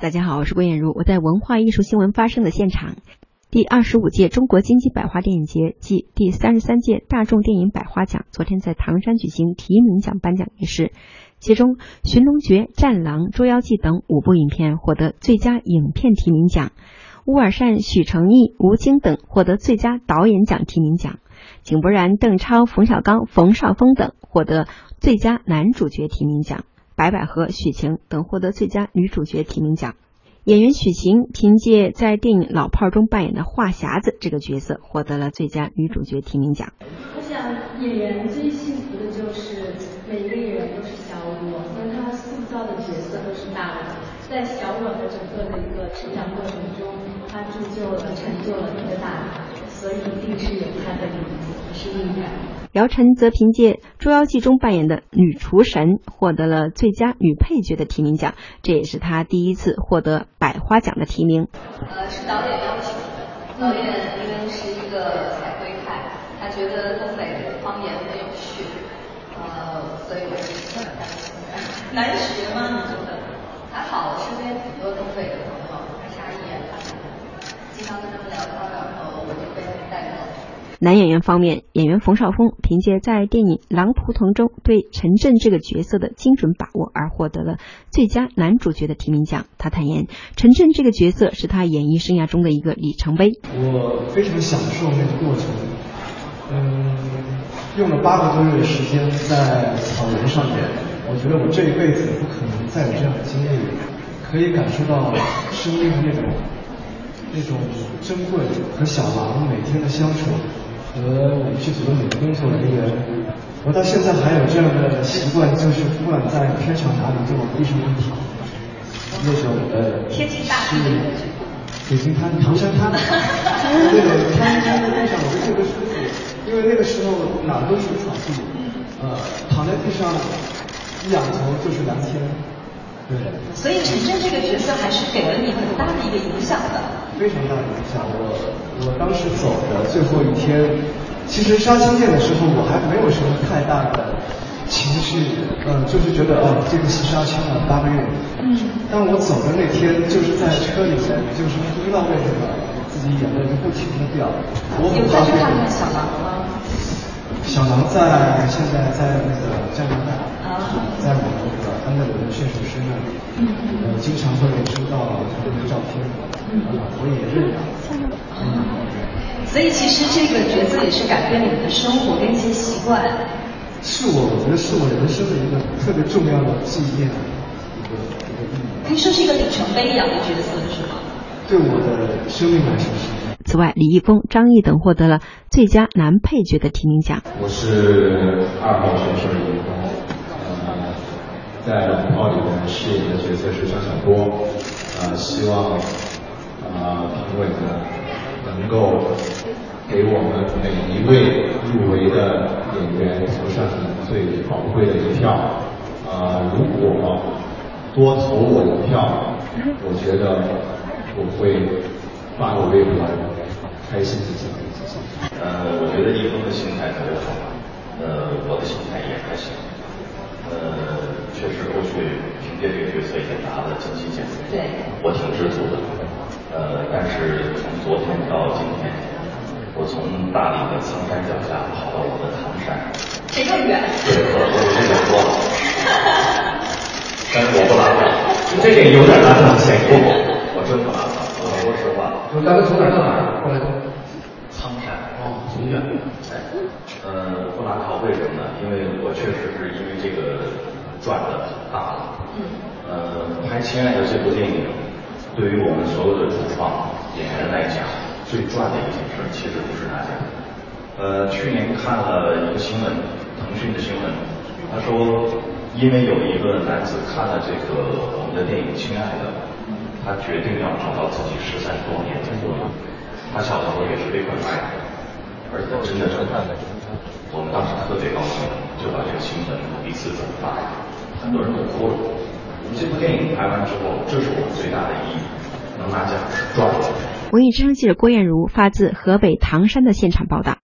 大家好，我是郭艳茹，我在文化艺术新闻发生的现场。第二十五届中国金鸡百花电影节暨第三十三届大众电影百花奖昨天在唐山举行提名奖颁奖仪式，其中《寻龙诀》《战狼》《捉妖记》等五部影片获得最佳影片提名奖，乌尔善、许成义、吴京等获得最佳导演奖提名奖，井柏然、邓超、冯小刚、冯绍峰等获得最佳男主角提名奖。白百合、许晴等获得最佳女主角提名奖。演员许晴凭借在电影《老炮儿》中扮演的话匣子这个角色，获得了最佳女主角提名奖。我想演员最幸福的就是每一个演员都是小我，因为他塑造的角色都是大我，在小我的整个的一个成长过程中，他铸就了、成就了一个大我，所以一定是有他的影子姚晨则凭借《捉妖记》中扮演的女厨神，获得了最佳女配角的提名奖，这也是她第一次获得百花奖的提名。呃，是导演要求的。导演因为是一个彩绘派，他觉得东北方言很有趣，呃，所以我就难学吗？你觉得？还好，身边挺多东北的朋友，啥语言他们经常跟他们聊天，然后我就被他们带走。男演员方面，演员冯绍峰凭借在电影《狼图腾》中对陈震这个角色的精准把握而获得了最佳男主角的提名奖。他坦言，陈震这个角色是他演艺生涯中的一个里程碑。我非常享受那个过程，嗯，用了八个多月的时间在草原上面，我觉得我这一辈子不可能再有这样的经历，可以感受到生命的那种那种珍贵和小狼每天的相处。和我们剧组的每个工作人员，我到现在还有这样的习惯，就是不管在片场哪里，就往地上一躺，那种呃，是北京滩、唐山滩，那个滩滩的地上，我就特别舒服，因为那个时候哪都是草地，呃，躺在地上一仰头就是蓝天。对，所以陈震这个角色还是给了你很大的一个响的。非常大的影响。我我当时走的最后一天，其实杀青店的时候我还没有什么太大的情绪，嗯，就是觉得哦，这个戏杀青了八个月。嗯。但我走的那天，就是在车里面，就是不知道为什么自己眼泪就不停的掉。有再去看看小狼吗？小狼在现在在那个加拿大，在我们那个安德鲁的驯兽师那里，呃，经常会收到他们的照片，我也认了。所以其实这个角色也是改变了你的生活跟一些习惯。是我，我觉得是我人生的一个特别重要的纪念，一个一个意义。可以说是一个里程碑一样的角色，是吗？对我的生命来说是。此外，李易峰、张译等获得了最佳男配角的提名奖。我是二号选手李易峰，呃，在《龙炮》里面饰演的角色是张小波，呃，希望呃评委们能够给我们每一位入围的演员投上你最宝贵的一票。呃，如果多投我一票，我觉得我会发个微博。开心自己。呃，我觉得易峰的心态特别好，呃，我的心态也还行。呃，确实过去凭借这个角色已经拿了金鸡奖，对，我挺知足的。呃，但是从昨天到今天，我从大理的苍山脚下跑到我的唐山，这更远。对，我我这就说了，但是我不拉票，这个有点拉票的嫌疑，我真不拉票，我说实话。就大概从哪到哪？过来都。苍山哦，挺远的。哎，呃，不拉票为什么呢？因为我确实是因为这个赚的很大了。嗯。呃，拍《亲爱的》这部电影，对于我们所有的主创演员来讲，最赚的一件事其实不是拿奖。呃，去年看了一个新闻，腾讯的新闻，他说，因为有一个男子看了这个我们的电影《亲爱的》，他决定要找到自己失散多年的作品。他小时候也是被拐卖的，而且真的是我们当时特别高兴，就把这个新闻一次转发，很多人都哭了。这部电影拍完之后，这是我们最大的意义，能拿奖是赚了。文艺之声记者郭艳茹发自河北唐山的现场报道。